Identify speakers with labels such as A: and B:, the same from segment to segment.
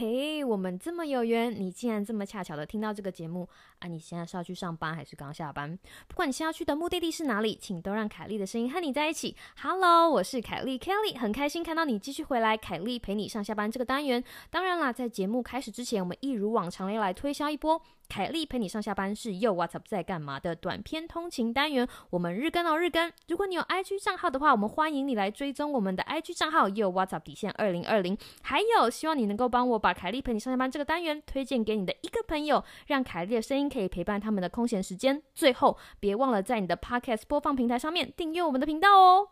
A: 嘿，我们这么有缘，你竟然这么恰巧的听到这个节目啊！你现在是要去上班还是刚下班？不管你现在去的目的地是哪里，请都让凯莉的声音和你在一起。Hello，我是凯莉 Kelly，很开心看到你继续回来。凯莉陪你上下班这个单元，当然啦，在节目开始之前，我们一如往常要来推销一波。凯莉陪你上下班是又 What's Up 在干嘛的短篇通勤单元，我们日更哦日更。如果你有 IG 账号的话，我们欢迎你来追踪我们的 IG 账号又 What's Up 底线二零二零。还有，希望你能够帮我把凯莉陪你上下班这个单元推荐给你的一个朋友，让凯莉的声音可以陪伴他们的空闲时间。最后，别忘了在你的 Podcast 播放平台上面订阅我们的频道哦。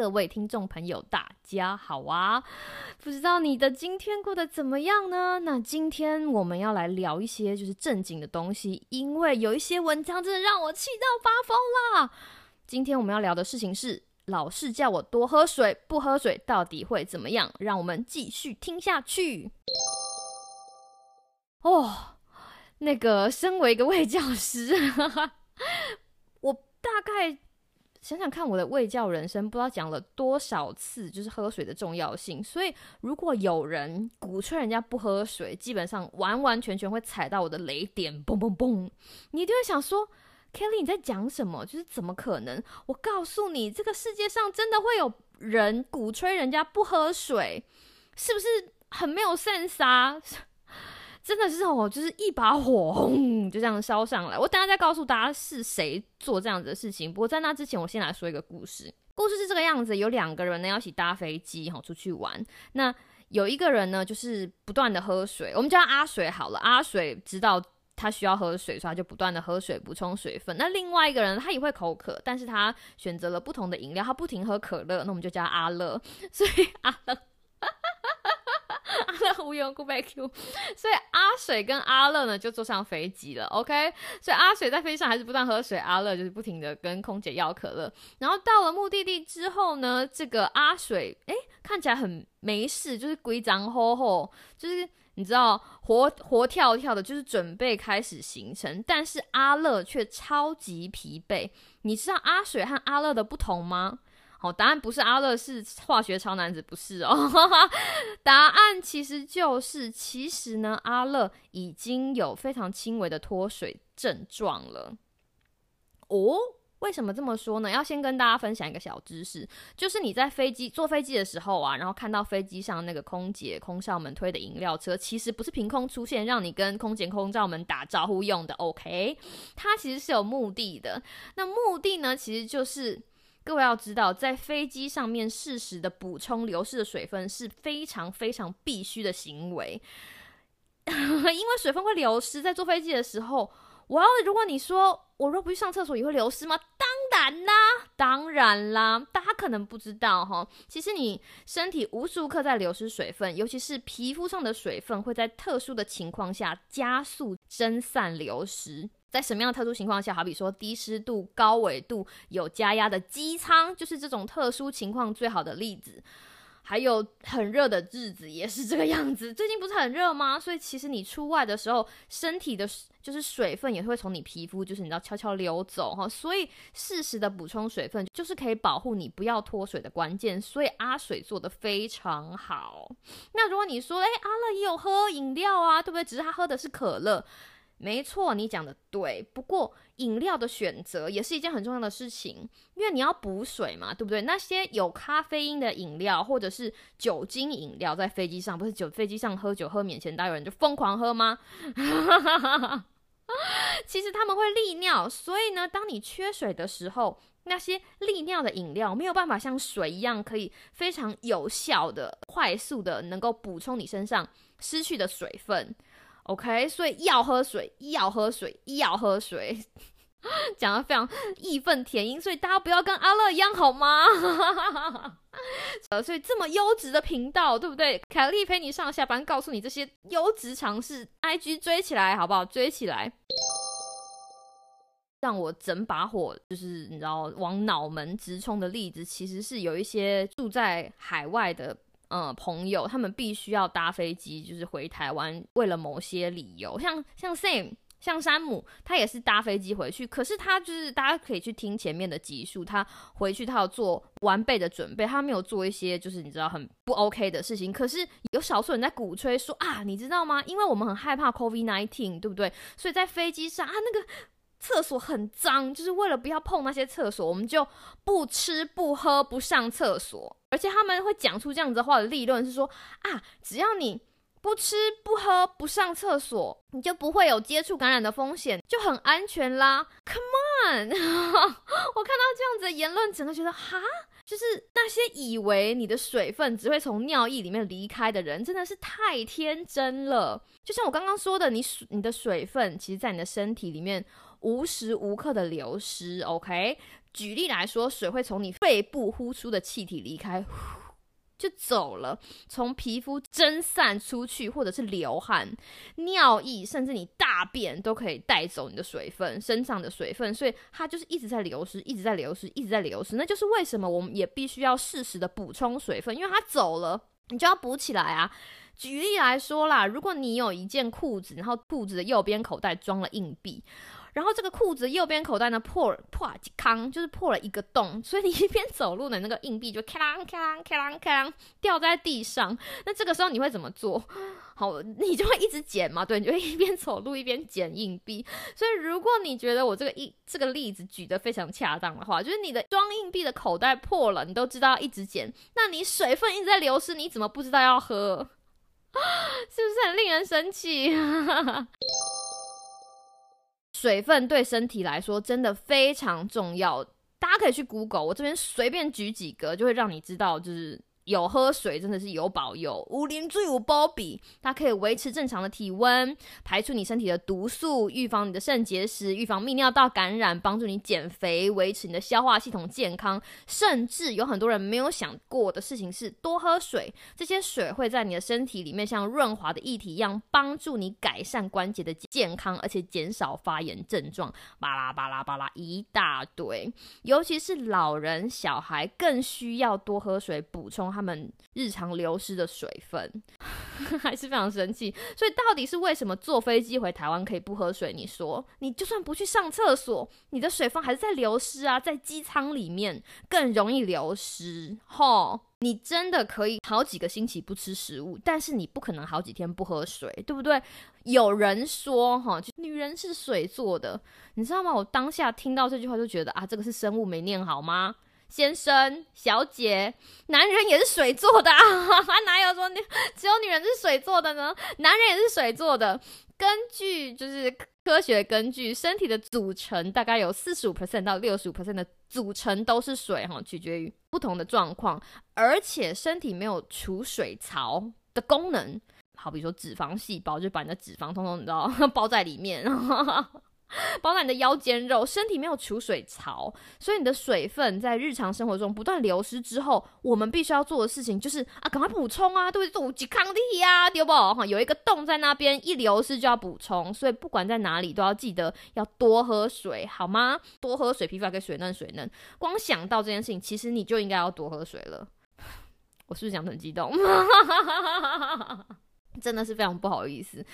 A: 各位听众朋友，大家好啊！不知道你的今天过得怎么样呢？那今天我们要来聊一些就是正经的东西，因为有一些文章真的让我气到发疯了。今天我们要聊的事情是，老是叫我多喝水，不喝水到底会怎么样？让我们继续听下去。哦，那个身为一个位教师，我大概。想想看，我的卫教人生不知道讲了多少次，就是喝水的重要性。所以，如果有人鼓吹人家不喝水，基本上完完全全会踩到我的雷点，嘣嘣嘣！你就会想说，Kelly 你在讲什么？就是怎么可能？我告诉你，这个世界上真的会有人鼓吹人家不喝水，是不是很没有善杀？真的是哦，就是一把火，轰就这样烧上来。我等下再告诉大家是谁做这样子的事情。不过在那之前，我先来说一个故事。故事是这个样子：有两个人呢要一起搭飞机，哈，出去玩。那有一个人呢，就是不断的喝水，我们叫阿水好了。阿水知道他需要喝水，所以他就不断的喝水，补充水分。那另外一个人，他也会口渴，但是他选择了不同的饮料，他不停喝可乐。那我们就叫阿乐。所以阿乐。阿乐无缘无故被 Q，所以阿水跟阿乐呢就坐上飞机了。OK，所以阿水在飞机上还是不断喝水，阿乐就是不停的跟空姐要可乐。然后到了目的地之后呢，这个阿水哎看起来很没事，就是规张吼吼，就是你知道活活跳跳的，就是准备开始行程。但是阿乐却超级疲惫。你知道阿水和阿乐的不同吗？好，答案不是阿乐，是化学超男子，不是哦。答案其实就是，其实呢，阿乐已经有非常轻微的脱水症状了。哦，为什么这么说呢？要先跟大家分享一个小知识，就是你在飞机坐飞机的时候啊，然后看到飞机上那个空姐、空少们推的饮料车，其实不是凭空出现让你跟空姐、空少们打招呼用的。OK，它其实是有目的的。那目的呢，其实就是。各位要知道，在飞机上面适时的补充流失的水分是非常非常必须的行为，因为水分会流失。在坐飞机的时候，我要如果你说我若不去上厕所也会流失吗？当然啦，当然啦，大家可能不知道哈，其实你身体无时无刻在流失水分，尤其是皮肤上的水分会在特殊的情况下加速蒸散流失。在什么样的特殊情况下，好比说低湿度、高纬度、有加压的机舱，就是这种特殊情况最好的例子。还有很热的日子也是这个样子。最近不是很热吗？所以其实你出外的时候，身体的就是水分也会从你皮肤，就是你知道悄悄流走哈。所以适时的补充水分，就是可以保护你不要脱水的关键。所以阿水做的非常好。那如果你说，哎，阿乐也有喝饮料啊，对不对？只是他喝的是可乐。没错，你讲的对。不过饮料的选择也是一件很重要的事情，因为你要补水嘛，对不对？那些有咖啡因的饮料或者是酒精饮料，在飞机上不是酒飞机上喝酒喝免钱，大有人就疯狂喝吗？其实他们会利尿，所以呢，当你缺水的时候，那些利尿的饮料没有办法像水一样，可以非常有效的、快速的能够补充你身上失去的水分。OK，所以要喝水，要喝水，要喝水，讲的非常义愤填膺，所以大家不要跟阿乐一样好吗？呃，所以这么优质的频道，对不对？凯莉陪你上下班，告诉你这些优质常识，IG 追起来好不好？追起来，让我整把火就是你知道往脑门直冲的例子，其实是有一些住在海外的。嗯，朋友他们必须要搭飞机，就是回台湾，为了某些理由，像像 Sam 像山姆，他也是搭飞机回去，可是他就是大家可以去听前面的集数，他回去他要做完备的准备，他没有做一些就是你知道很不 OK 的事情。可是有少数人在鼓吹说啊，你知道吗？因为我们很害怕 COVID nineteen，对不对？所以在飞机上啊，那个厕所很脏，就是为了不要碰那些厕所，我们就不吃不喝不上厕所。而且他们会讲出这样子的话的立论是说啊，只要你。不吃不喝不上厕所，你就不会有接触感染的风险，就很安全啦。Come on，我看到这样子的言论，整个觉得哈，就是那些以为你的水分只会从尿液里面离开的人，真的是太天真了。就像我刚刚说的，你水你的水分，其实在你的身体里面无时无刻的流失。OK，举例来说，水会从你肺部呼出的气体离开。就走了，从皮肤蒸散出去，或者是流汗、尿液，甚至你大便都可以带走你的水分，身上的水分，所以它就是一直在流失，一直在流失，一直在流失。那就是为什么我们也必须要适时的补充水分，因为它走了，你就要补起来啊。举例来说啦，如果你有一件裤子，然后裤子的右边口袋装了硬币。然后这个裤子右边口袋呢破破几康，就是破了一个洞，所以你一边走路的那个硬币就咔啷咔啷咔啷咔啷掉在地上。那这个时候你会怎么做？好，你就会一直捡嘛，对，你就会一边走路一边捡硬币。所以如果你觉得我这个一这个例子举得非常恰当的话，就是你的装硬币的口袋破了，你都知道一直捡，那你水分一直在流失，你怎么不知道要喝？是不是很令人生气？水分对身体来说真的非常重要，大家可以去 Google，我这边随便举几个，就会让你知道，就是。有喝水真的是有保佑，五零最有包比，它可以维持正常的体温，排出你身体的毒素，预防你的肾结石，预防泌尿道感染，帮助你减肥，维持你的消化系统健康。甚至有很多人没有想过的事情是多喝水，这些水会在你的身体里面像润滑的液体一样，帮助你改善关节的健康，而且减少发炎症状。巴拉巴拉巴拉一大堆，尤其是老人、小孩更需要多喝水补充。他们日常流失的水分 还是非常生气，所以到底是为什么坐飞机回台湾可以不喝水？你说，你就算不去上厕所，你的水分还是在流失啊，在机舱里面更容易流失。吼，你真的可以好几个星期不吃食物，但是你不可能好几天不喝水，对不对？有人说，哈，女人是水做的，你知道吗？我当下听到这句话就觉得啊，这个是生物没念好吗？先生、小姐，男人也是水做的啊！哪有说你只有女人是水做的呢？男人也是水做的。根据就是科学根据，身体的组成大概有四十五 percent 到六十五 percent 的组成都是水哈，取决于不同的状况。而且身体没有储水槽的功能，好比说脂肪细胞就把你的脂肪通通你知道 包在里面。包在你的腰间肉，身体没有储水槽，所以你的水分在日常生活中不断流失之后，我们必须要做的事情就是啊，赶快补充啊，对不对？补抗力呀，对不？哈，有一个洞在那边，一流失就要补充，所以不管在哪里都要记得要多喝水，好吗？多喝水，皮肤可以水嫩水嫩。光想到这件事情，其实你就应该要多喝水了。我是不是讲的很激动？真的是非常不好意思。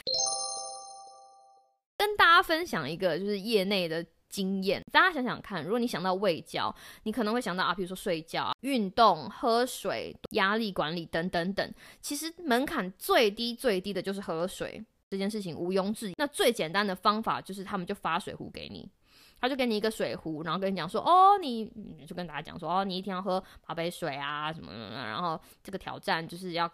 A: 跟大家分享一个就是业内的经验，大家想想看，如果你想到胃交，你可能会想到啊，比如说睡觉、运动、喝水、压力管理等等等。其实门槛最低最低的就是喝水这件事情，毋庸置疑。那最简单的方法就是他们就发水壶给你。他就给你一个水壶，然后跟你讲说，哦，你就跟大家讲说，哦，你一天要喝八杯水啊，什么什么，然后这个挑战就是要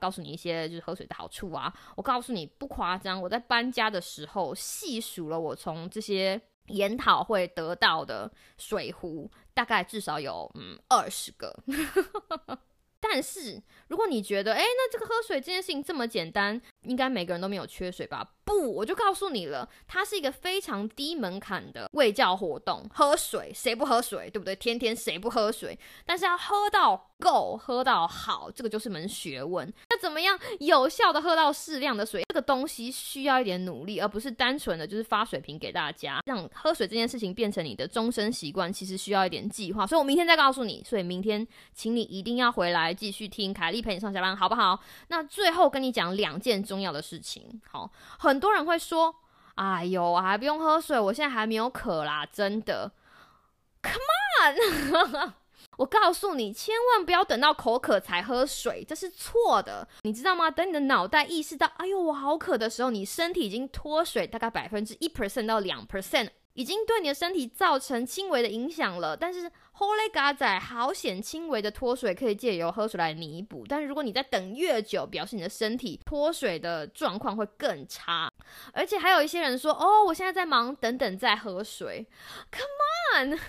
A: 告诉你一些就是喝水的好处啊。我告诉你不夸张，我在搬家的时候细数了我从这些研讨会得到的水壶，大概至少有嗯二十个。但是如果你觉得，哎，那这个喝水这件事情这么简单，应该每个人都没有缺水吧？不，我就告诉你了，它是一个非常低门槛的喂教活动。喝水，谁不喝水，对不对？天天谁不喝水？但是要喝到够，喝到好，这个就是门学问。那怎么样有效的喝到适量的水？这个东西需要一点努力，而不是单纯的就是发水瓶给大家。让喝水这件事情变成你的终身习惯，其实需要一点计划。所以我明天再告诉你。所以明天，请你一定要回来继续听凯莉陪你上下班，好不好？那最后跟你讲两件重要的事情。好，很。多人会说哎呦，还不用喝水，我现在还没有渴啦，真的。Come on，我告诉你，千万不要等到口渴才喝水，这是错的，你知道吗？等你的脑袋意识到，哎呦，我好渴的时候，你身体已经脱水大概百分之一 percent 到两 percent。已经对你的身体造成轻微的影响了，但是 Holy God 仔好险，轻微的脱水可以借由喝水来弥补。但是如果你在等越久，表示你的身体脱水的状况会更差。而且还有一些人说，哦，我现在在忙，等等再喝水。Come on。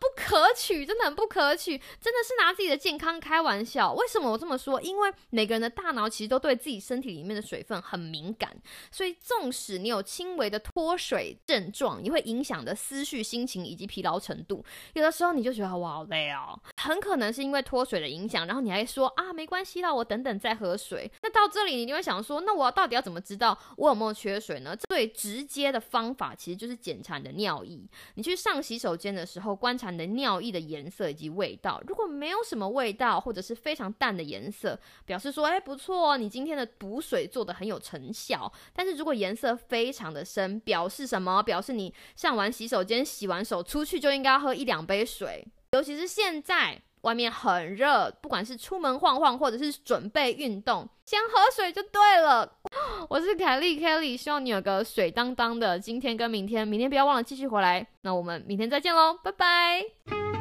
A: 不可可取，真的很不可取，真的是拿自己的健康开玩笑。为什么我这么说？因为每个人的大脑其实都对自己身体里面的水分很敏感，所以纵使你有轻微的脱水症状，也会影响的思绪、心情以及疲劳程度。有的时候你就觉得我好累哦，很可能是因为脱水的影响，然后你还说啊没关系啦，我等等再喝水。那到这里你就会想说，那我到底要怎么知道我有没有缺水呢？最直接的方法其实就是检查你的尿液。你去上洗手间的时候。观察你的尿尿液的颜色以及味道，如果没有什么味道，或者是非常淡的颜色，表示说，哎，不错，你今天的补水做的很有成效。但是如果颜色非常的深，表示什么？表示你上完洗手间、洗完手出去就应该要喝一两杯水，尤其是现在。外面很热，不管是出门晃晃，或者是准备运动，先喝水就对了。我是凯莉凯莉希望你有个水当当的今天跟明天，明天不要忘了继续回来。那我们明天再见喽，拜拜。